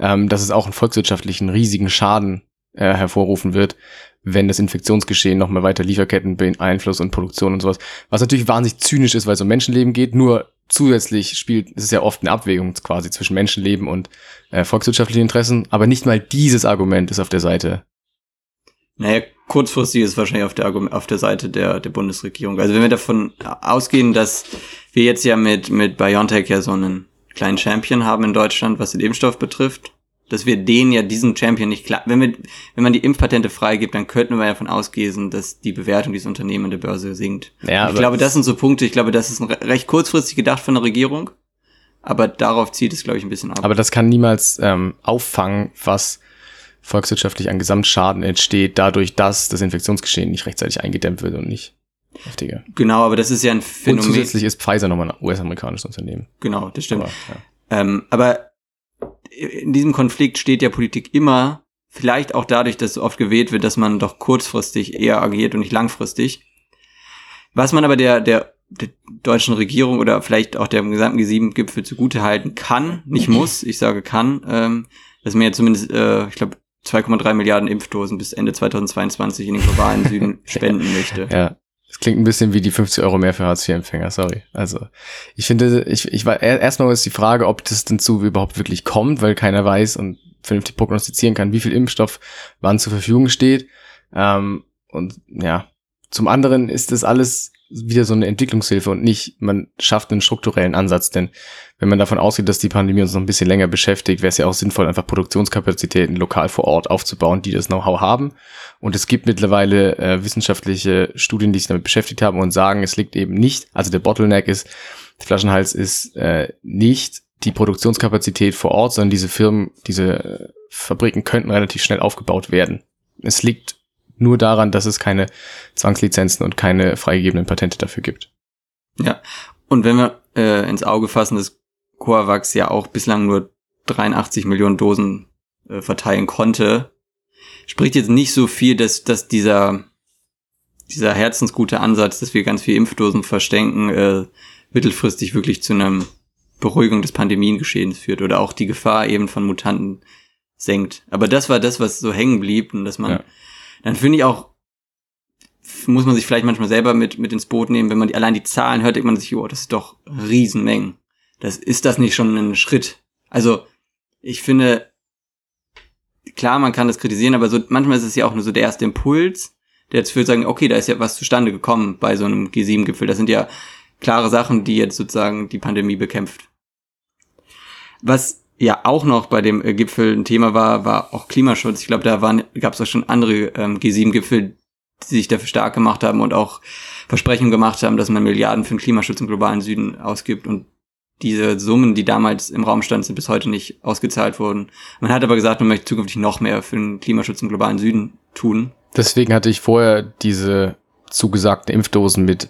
ähm, dass es auch einen volkswirtschaftlichen riesigen Schaden äh, hervorrufen wird, wenn das Infektionsgeschehen nochmal weiter Lieferketten beeinflusst und Produktion und sowas. Was natürlich wahnsinnig zynisch ist, weil es um Menschenleben geht, nur zusätzlich spielt, es ist ja oft eine Abwägung quasi zwischen Menschenleben und äh, volkswirtschaftlichen Interessen, aber nicht mal dieses Argument ist auf der Seite. Naja, kurzfristig ist wahrscheinlich auf der, auf der Seite der, der Bundesregierung. Also wenn wir davon ausgehen, dass wir jetzt ja mit, mit BioNTech ja so einen kleinen Champion haben in Deutschland, was den Impfstoff betrifft, dass wir den ja diesen Champion nicht klar, wenn wir, wenn man die Impfpatente freigibt, dann könnten wir davon ausgehen, dass die Bewertung dieses Unternehmens an der Börse sinkt. Ja, ich glaube, das sind so Punkte, ich glaube, das ist recht kurzfristig gedacht von der Regierung, aber darauf zieht es, glaube ich, ein bisschen ab. Aber das kann niemals ähm, auffangen, was volkswirtschaftlich an Gesamtschaden entsteht, dadurch, dass das Infektionsgeschehen nicht rechtzeitig eingedämmt wird und nicht heftiger. Genau, aber das ist ja ein Phänomen. Und zusätzlich ist Pfizer nochmal ein US-amerikanisches Unternehmen. Genau, das stimmt. Aber, ja. ähm, aber in diesem Konflikt steht ja Politik immer, vielleicht auch dadurch, dass oft gewählt wird, dass man doch kurzfristig eher agiert und nicht langfristig. Was man aber der, der, der deutschen Regierung oder vielleicht auch dem gesamten G7-Gipfel zugute halten kann, nicht muss, ich sage kann, ähm, dass man ja zumindest, äh, ich glaube, 2,3 Milliarden Impfdosen bis Ende 2022 in den globalen Süden spenden möchte. Ja. Das klingt ein bisschen wie die 50 Euro mehr für Hartz-IV-Empfänger, sorry. Also, ich finde, ich, ich war, erstmal ist die Frage, ob das denn zu überhaupt wirklich kommt, weil keiner weiß und vernünftig prognostizieren kann, wie viel Impfstoff wann zur Verfügung steht. Ähm, und ja, zum anderen ist das alles wieder so eine Entwicklungshilfe und nicht, man schafft einen strukturellen Ansatz, denn wenn man davon ausgeht, dass die Pandemie uns noch ein bisschen länger beschäftigt, wäre es ja auch sinnvoll, einfach Produktionskapazitäten lokal vor Ort aufzubauen, die das Know-how haben. Und es gibt mittlerweile äh, wissenschaftliche Studien, die sich damit beschäftigt haben und sagen, es liegt eben nicht, also der Bottleneck ist, der Flaschenhals ist äh, nicht die Produktionskapazität vor Ort, sondern diese Firmen, diese äh, Fabriken könnten relativ schnell aufgebaut werden. Es liegt nur daran, dass es keine Zwangslizenzen und keine freigegebenen Patente dafür gibt. Ja, und wenn wir äh, ins Auge fassen, dass Coavax ja auch bislang nur 83 Millionen Dosen äh, verteilen konnte, spricht jetzt nicht so viel, dass, dass dieser, dieser herzensgute Ansatz, dass wir ganz viel Impfdosen verstenken, äh, mittelfristig wirklich zu einer Beruhigung des Pandemiengeschehens führt oder auch die Gefahr eben von Mutanten senkt. Aber das war das, was so hängen blieb und dass man ja dann finde ich auch, muss man sich vielleicht manchmal selber mit, mit ins Boot nehmen, wenn man die, allein die Zahlen hört, denkt man sich, oh, das ist doch Riesenmengen. Das, ist das nicht schon ein Schritt? Also, ich finde, klar, man kann das kritisieren, aber so, manchmal ist es ja auch nur so der erste Impuls, der jetzt für sagen, okay, da ist ja was zustande gekommen bei so einem G7-Gipfel. Das sind ja klare Sachen, die jetzt sozusagen die Pandemie bekämpft. Was ja auch noch bei dem äh, Gipfel ein Thema war, war auch Klimaschutz. Ich glaube, da gab es auch schon andere ähm, G7-Gipfel, die sich dafür stark gemacht haben und auch Versprechungen gemacht haben, dass man Milliarden für den Klimaschutz im globalen Süden ausgibt und diese Summen, die damals im Raum standen, sind bis heute nicht ausgezahlt worden. Man hat aber gesagt, man möchte zukünftig noch mehr für den Klimaschutz im globalen Süden tun. Deswegen hatte ich vorher diese zugesagten Impfdosen mit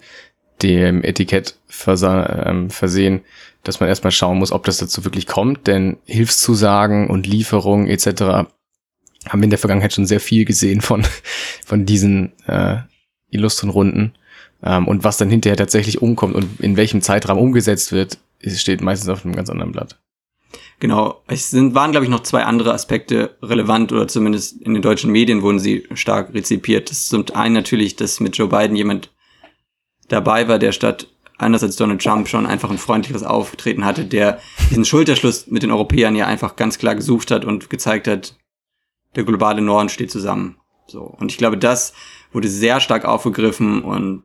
dem Etikett ähm, versehen, dass man erstmal schauen muss, ob das dazu wirklich kommt, denn Hilfszusagen und Lieferungen etc. haben wir in der Vergangenheit schon sehr viel gesehen von, von diesen äh, illustren Runden. Ähm, und was dann hinterher tatsächlich umkommt und in welchem Zeitraum umgesetzt wird, steht meistens auf einem ganz anderen Blatt. Genau, es sind, waren, glaube ich, noch zwei andere Aspekte relevant oder zumindest in den deutschen Medien wurden sie stark rezipiert. Das ist zum einen natürlich, dass mit Joe Biden jemand dabei war, der statt anders als Donald Trump schon einfach ein freundliches Auftreten hatte, der diesen Schulterschluss mit den Europäern ja einfach ganz klar gesucht hat und gezeigt hat, der globale Norden steht zusammen. So. Und ich glaube, das wurde sehr stark aufgegriffen und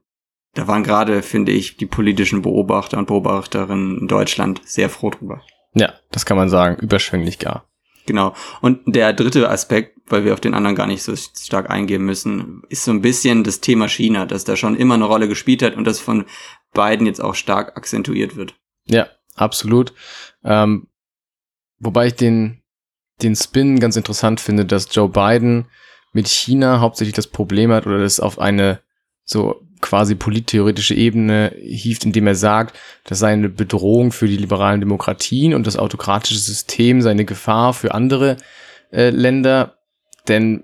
da waren gerade, finde ich, die politischen Beobachter und Beobachterinnen in Deutschland sehr froh drüber. Ja, das kann man sagen, überschwänglich gar. Genau. Und der dritte Aspekt, weil wir auf den anderen gar nicht so stark eingehen müssen, ist so ein bisschen das Thema China, dass da schon immer eine Rolle gespielt hat und das von beiden jetzt auch stark akzentuiert wird. Ja, absolut. Ähm, wobei ich den, den Spin ganz interessant finde, dass Joe Biden mit China hauptsächlich das Problem hat oder das auf eine so quasi polittheoretische Ebene hieft, indem er sagt, das sei eine Bedrohung für die liberalen Demokratien und das autokratische System sei eine Gefahr für andere äh, Länder. Denn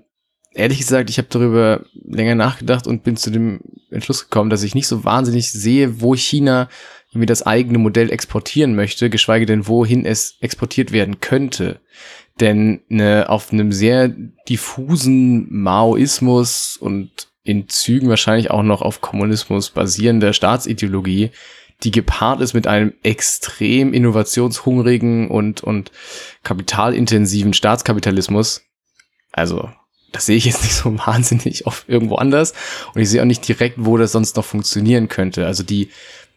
ehrlich gesagt, ich habe darüber länger nachgedacht und bin zu dem Entschluss gekommen, dass ich nicht so wahnsinnig sehe, wo China irgendwie das eigene Modell exportieren möchte, geschweige denn wohin es exportiert werden könnte. Denn ne, auf einem sehr diffusen Maoismus und in Zügen wahrscheinlich auch noch auf Kommunismus basierender Staatsideologie, die gepaart ist mit einem extrem innovationshungrigen und, und kapitalintensiven Staatskapitalismus. Also, das sehe ich jetzt nicht so wahnsinnig auf irgendwo anders. Und ich sehe auch nicht direkt, wo das sonst noch funktionieren könnte. Also die,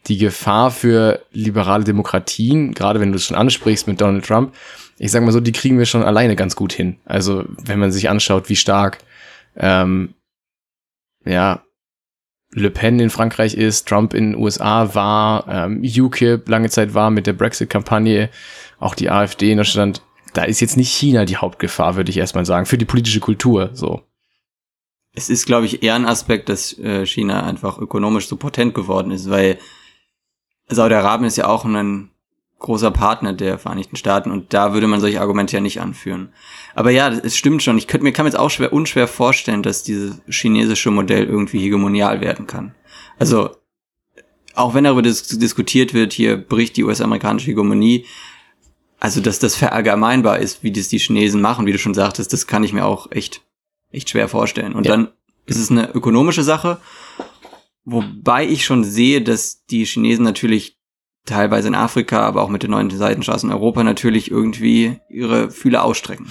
die Gefahr für liberale Demokratien, gerade wenn du es schon ansprichst mit Donald Trump, ich sag mal so, die kriegen wir schon alleine ganz gut hin. Also wenn man sich anschaut, wie stark ähm, ja Le Pen in Frankreich ist, Trump in den USA war, ähm, UKIP lange Zeit war mit der Brexit-Kampagne, auch die AfD in Deutschland. Da ist jetzt nicht China die Hauptgefahr, würde ich erstmal sagen, für die politische Kultur. So. Es ist, glaube ich, eher ein Aspekt, dass äh, China einfach ökonomisch so potent geworden ist, weil Saudi-Arabien ist ja auch ein großer Partner der Vereinigten Staaten und da würde man solche Argumente ja nicht anführen. Aber ja, es stimmt schon. Ich könnte mir kann mir jetzt auch schwer unschwer vorstellen, dass dieses chinesische Modell irgendwie hegemonial werden kann. Also auch wenn darüber dis diskutiert wird, hier bricht die US-amerikanische Hegemonie, also dass das verallgemeinbar ist, wie das die Chinesen machen, wie du schon sagtest, das kann ich mir auch echt echt schwer vorstellen. Und ja. dann ist es eine ökonomische Sache, wobei ich schon sehe, dass die Chinesen natürlich teilweise in Afrika, aber auch mit den neuen Seitenstraßen in Europa natürlich irgendwie ihre Fühler ausstrecken.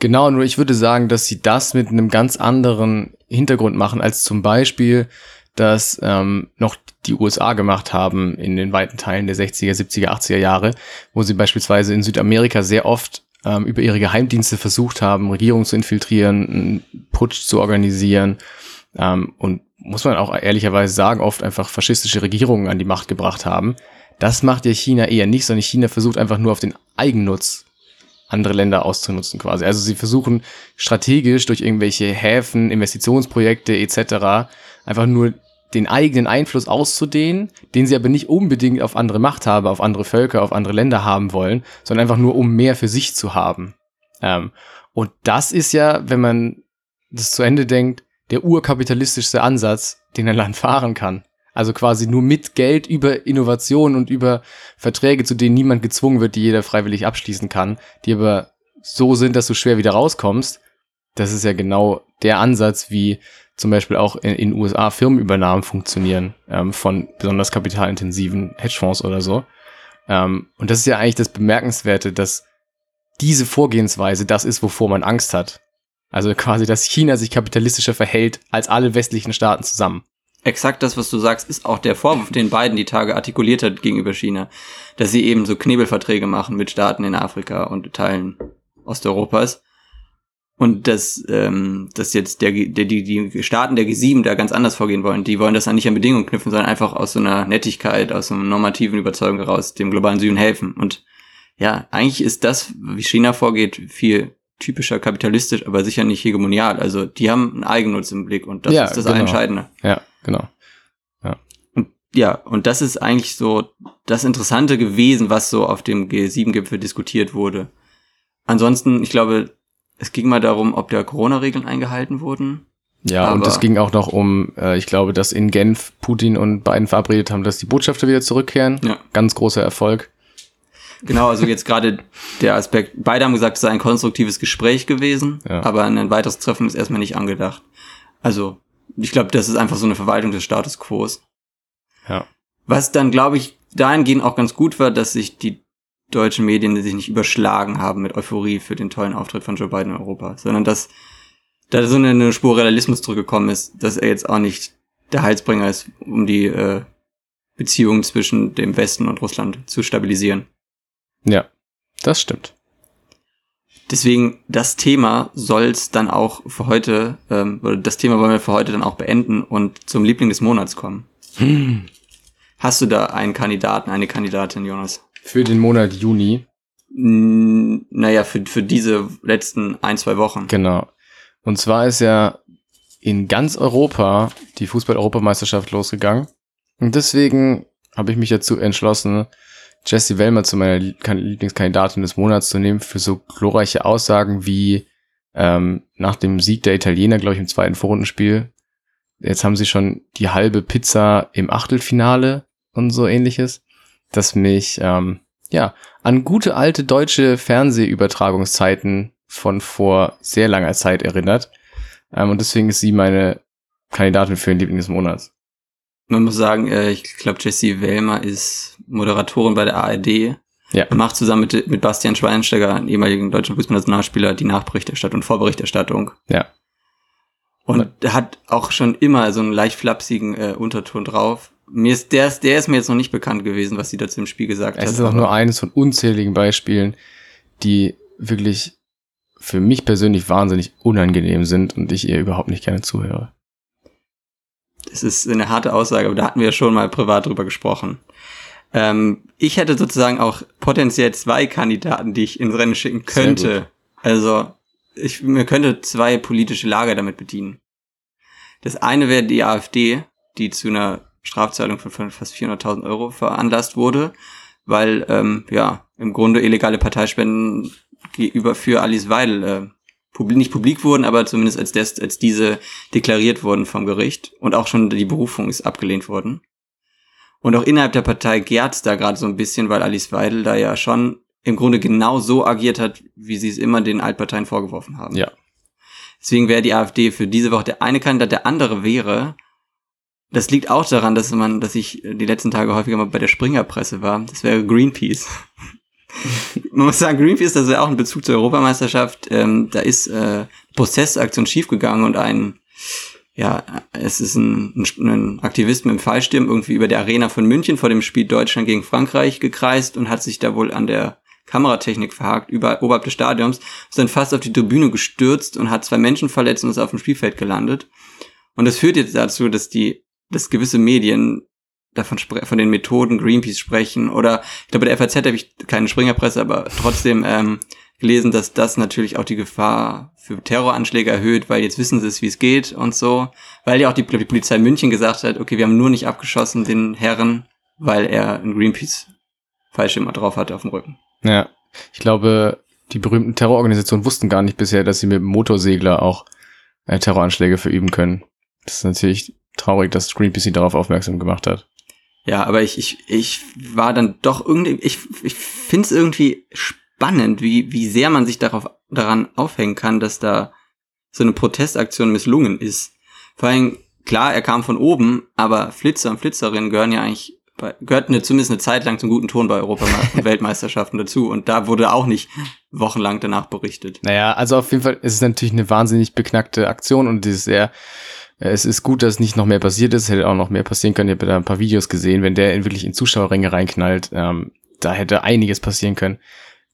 Genau, nur ich würde sagen, dass sie das mit einem ganz anderen Hintergrund machen, als zum Beispiel, dass ähm, noch die USA gemacht haben in den weiten Teilen der 60er, 70er, 80er Jahre, wo sie beispielsweise in Südamerika sehr oft ähm, über ihre Geheimdienste versucht haben, Regierungen zu infiltrieren, einen Putsch zu organisieren ähm, und muss man auch ehrlicherweise sagen, oft einfach faschistische Regierungen an die Macht gebracht haben. Das macht ja China eher nicht, sondern China versucht einfach nur auf den Eigennutz andere Länder auszunutzen quasi. Also sie versuchen strategisch durch irgendwelche Häfen, Investitionsprojekte etc. einfach nur den eigenen Einfluss auszudehnen, den sie aber nicht unbedingt auf andere Machthaber, auf andere Völker, auf andere Länder haben wollen, sondern einfach nur um mehr für sich zu haben. Ähm, und das ist ja, wenn man das zu Ende denkt, der urkapitalistischste Ansatz, den ein Land fahren kann. Also quasi nur mit Geld über Innovation und über Verträge, zu denen niemand gezwungen wird, die jeder freiwillig abschließen kann, die aber so sind, dass du schwer wieder rauskommst. Das ist ja genau der Ansatz, wie zum Beispiel auch in den USA Firmenübernahmen funktionieren ähm, von besonders kapitalintensiven Hedgefonds oder so. Ähm, und das ist ja eigentlich das Bemerkenswerte, dass diese Vorgehensweise das ist, wovor man Angst hat. Also quasi, dass China sich kapitalistischer verhält als alle westlichen Staaten zusammen exakt das, was du sagst, ist auch der Vorwurf, den Biden die Tage artikuliert hat gegenüber China, dass sie eben so Knebelverträge machen mit Staaten in Afrika und Teilen Osteuropas. Und dass, ähm, dass jetzt der, der, die, die Staaten der G7 da ganz anders vorgehen wollen. Die wollen das dann nicht an Bedingungen knüpfen, sondern einfach aus so einer Nettigkeit, aus so einer normativen Überzeugung heraus dem globalen Süden helfen. Und ja, eigentlich ist das, wie China vorgeht, viel typischer kapitalistisch, aber sicher nicht hegemonial. Also die haben einen Eigennutz im Blick und das ja, ist das genau. Entscheidende. Ja, genau. Ja. Und ja, und das ist eigentlich so das Interessante gewesen, was so auf dem G7-Gipfel diskutiert wurde. Ansonsten, ich glaube, es ging mal darum, ob da Corona-Regeln eingehalten wurden. Ja, Aber und es ging auch noch um, äh, ich glaube, dass in Genf Putin und Biden verabredet haben, dass die Botschafter wieder zurückkehren. Ja. Ganz großer Erfolg. Genau, also jetzt gerade der Aspekt, beide haben gesagt, es sei ein konstruktives Gespräch gewesen, ja. aber ein weiteres Treffen ist erstmal nicht angedacht. Also, ich glaube, das ist einfach so eine Verwaltung des Status quo. Ja. Was dann, glaube ich, dahingehend auch ganz gut war, dass sich die deutschen Medien sich nicht überschlagen haben mit Euphorie für den tollen Auftritt von Joe Biden in Europa, sondern dass da so eine, eine Spur Realismus zurückgekommen ist, dass er jetzt auch nicht der Heilsbringer ist, um die äh, Beziehungen zwischen dem Westen und Russland zu stabilisieren. Ja, das stimmt. Deswegen, das Thema soll es dann auch für heute, ähm, oder das Thema wollen wir für heute dann auch beenden und zum Liebling des Monats kommen. Hm. Hast du da einen Kandidaten, eine Kandidatin, Jonas? Für den Monat Juni? N naja, für, für diese letzten ein, zwei Wochen. Genau. Und zwar ist ja in ganz Europa die Fußball-Europameisterschaft losgegangen. Und deswegen habe ich mich dazu entschlossen, Jesse Wellmer zu meiner Lieblingskandidatin des Monats zu nehmen für so glorreiche Aussagen wie ähm, nach dem Sieg der Italiener, glaube ich, im zweiten Vorrundenspiel jetzt haben sie schon die halbe Pizza im Achtelfinale und so ähnliches, das mich ähm, ja an gute alte deutsche Fernsehübertragungszeiten von vor sehr langer Zeit erinnert. Ähm, und deswegen ist sie meine Kandidatin für den Liebling des Monats. Man muss sagen, äh, ich glaube, Jessie Wellmer ist Moderatorin bei der ARD. Ja. Macht zusammen mit, mit Bastian Schweinsteiger, einem ehemaligen deutschen Fußballnationalspieler, die Nachberichterstattung und Vorberichterstattung. Ja. Und er hat auch schon immer so einen leicht flapsigen äh, Unterton drauf. Mir ist der, ist- der ist mir jetzt noch nicht bekannt gewesen, was sie dazu im Spiel gesagt Es hat. ist auch nur eines von unzähligen Beispielen, die wirklich für mich persönlich wahnsinnig unangenehm sind und ich ihr überhaupt nicht gerne zuhöre. Das ist eine harte Aussage, aber da hatten wir schon mal privat drüber gesprochen. Ähm, ich hätte sozusagen auch potenziell zwei Kandidaten, die ich ins Rennen schicken könnte. Also ich mir könnte zwei politische Lager damit bedienen. Das eine wäre die AfD, die zu einer Strafzahlung von fast 400.000 Euro veranlasst wurde, weil ähm, ja im Grunde illegale Parteispenden gegenüber für Alice Weidel äh, nicht publik wurden, aber zumindest als, des, als diese deklariert wurden vom Gericht und auch schon die Berufung ist abgelehnt worden. Und auch innerhalb der Partei gärt's da gerade so ein bisschen, weil Alice Weidel da ja schon im Grunde genau so agiert hat, wie sie es immer den Altparteien vorgeworfen haben. Ja. Deswegen wäre die AfD für diese Woche der eine Kandidat, der andere wäre, das liegt auch daran, dass man, dass ich die letzten Tage häufiger mal bei der Springerpresse war. Das wäre Greenpeace. Man muss sagen, Greenpeace, das ist ja auch ein Bezug zur Europameisterschaft. Ähm, da ist äh, Prozessaktion schiefgegangen und ein, ja, es ist ein, ein, Aktivist mit dem Fallschirm irgendwie über der Arena von München vor dem Spiel Deutschland gegen Frankreich gekreist und hat sich da wohl an der Kameratechnik verhakt, über, oberhalb des Stadions, ist dann fast auf die Tribüne gestürzt und hat zwei Menschen verletzt und ist auf dem Spielfeld gelandet. Und das führt jetzt dazu, dass die, dass gewisse Medien davon von den Methoden Greenpeace sprechen oder ich glaube der FAZ habe ich keine Springerpresse, aber trotzdem ähm, gelesen, dass das natürlich auch die Gefahr für Terroranschläge erhöht, weil jetzt wissen sie es, wie es geht und so, weil ja auch die, die Polizei München gesagt hat, okay, wir haben nur nicht abgeschossen den Herren, weil er einen Greenpeace Fallschirm drauf hatte auf dem Rücken. Ja. Ich glaube, die berühmten Terrororganisationen wussten gar nicht bisher, dass sie mit dem Motorsegler auch äh, Terroranschläge verüben können. Das ist natürlich traurig, dass Greenpeace sie darauf aufmerksam gemacht hat. Ja, aber ich, ich, ich war dann doch irgendwie, ich, ich finde es irgendwie spannend, wie, wie sehr man sich darauf, daran aufhängen kann, dass da so eine Protestaktion misslungen ist. Vor allem, klar, er kam von oben, aber Flitzer und Flitzerinnen gehören ja eigentlich, bei, gehörten ja zumindest eine Zeit lang zum guten Ton bei Europameister- und Weltmeisterschaften dazu und da wurde auch nicht wochenlang danach berichtet. Naja, also auf jeden Fall ist es natürlich eine wahnsinnig beknackte Aktion und es ist sehr, es ist gut, dass nicht noch mehr passiert ist, hätte auch noch mehr passieren können. Ich habe da ein paar Videos gesehen, wenn der in wirklich in Zuschauerränge reinknallt, ähm, da hätte einiges passieren können.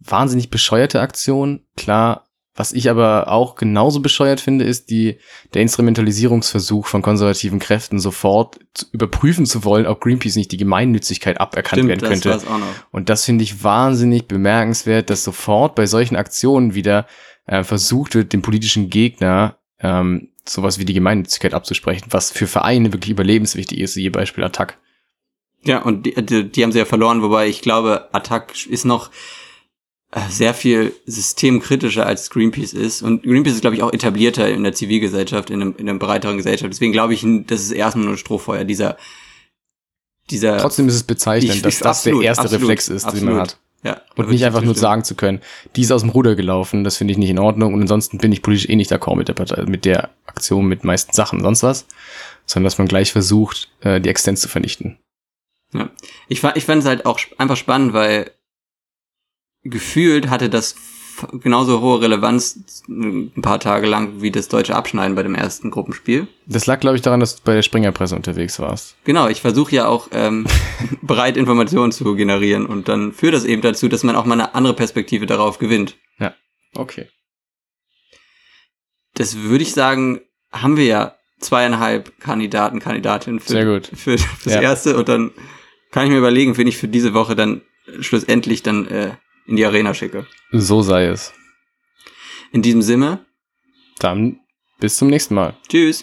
Wahnsinnig bescheuerte Aktion, klar. Was ich aber auch genauso bescheuert finde, ist die, der Instrumentalisierungsversuch von konservativen Kräften sofort zu überprüfen zu wollen, ob Greenpeace nicht die Gemeinnützigkeit aberkannt werden könnte. das war's auch noch. Und das finde ich wahnsinnig bemerkenswert, dass sofort bei solchen Aktionen wieder äh, versucht wird, dem politischen Gegner ähm, sowas wie die Gemeinnützigkeit abzusprechen, was für Vereine wirklich überlebenswichtig ist, wie Beispiel Attack. Ja, und die, die, die haben sie ja verloren, wobei ich glaube, Attack ist noch äh, sehr viel systemkritischer als Greenpeace ist. Und Greenpeace ist, glaube ich, auch etablierter in der Zivilgesellschaft, in einem, in einer breiteren Gesellschaft. Deswegen glaube ich, das ist erstmal nur ein Strohfeuer, dieser, dieser. Trotzdem ist es bezeichnend, Ich- dass ich- das absolut, der erste absolut, Reflex ist, den man absolut. hat. Ja, Und nicht ich einfach nur sagen zu können, die ist aus dem Ruder gelaufen, das finde ich nicht in Ordnung. Und ansonsten bin ich politisch eh nicht d'accord mit der Partei, mit der Aktion, mit meisten Sachen, sonst was. Sondern dass man gleich versucht, äh, die Existenz zu vernichten. Ja. Ich, ich fand es halt auch einfach spannend, weil gefühlt hatte das genauso hohe Relevanz ein paar Tage lang wie das deutsche Abschneiden bei dem ersten Gruppenspiel. Das lag, glaube ich, daran, dass du bei der Springerpresse unterwegs warst. Genau, ich versuche ja auch ähm, breit Informationen zu generieren und dann führt das eben dazu, dass man auch mal eine andere Perspektive darauf gewinnt. Okay. Das würde ich sagen, haben wir ja zweieinhalb Kandidaten, Kandidatinnen für, Sehr gut. für fürs Ja. erste und dann kann ich mir überlegen, wen ich für diese Woche dann schlussendlich dann äh, in die Arena schicke. So sei es. In diesem Sinne, Dann bis zum nächsten Mal. tschüss.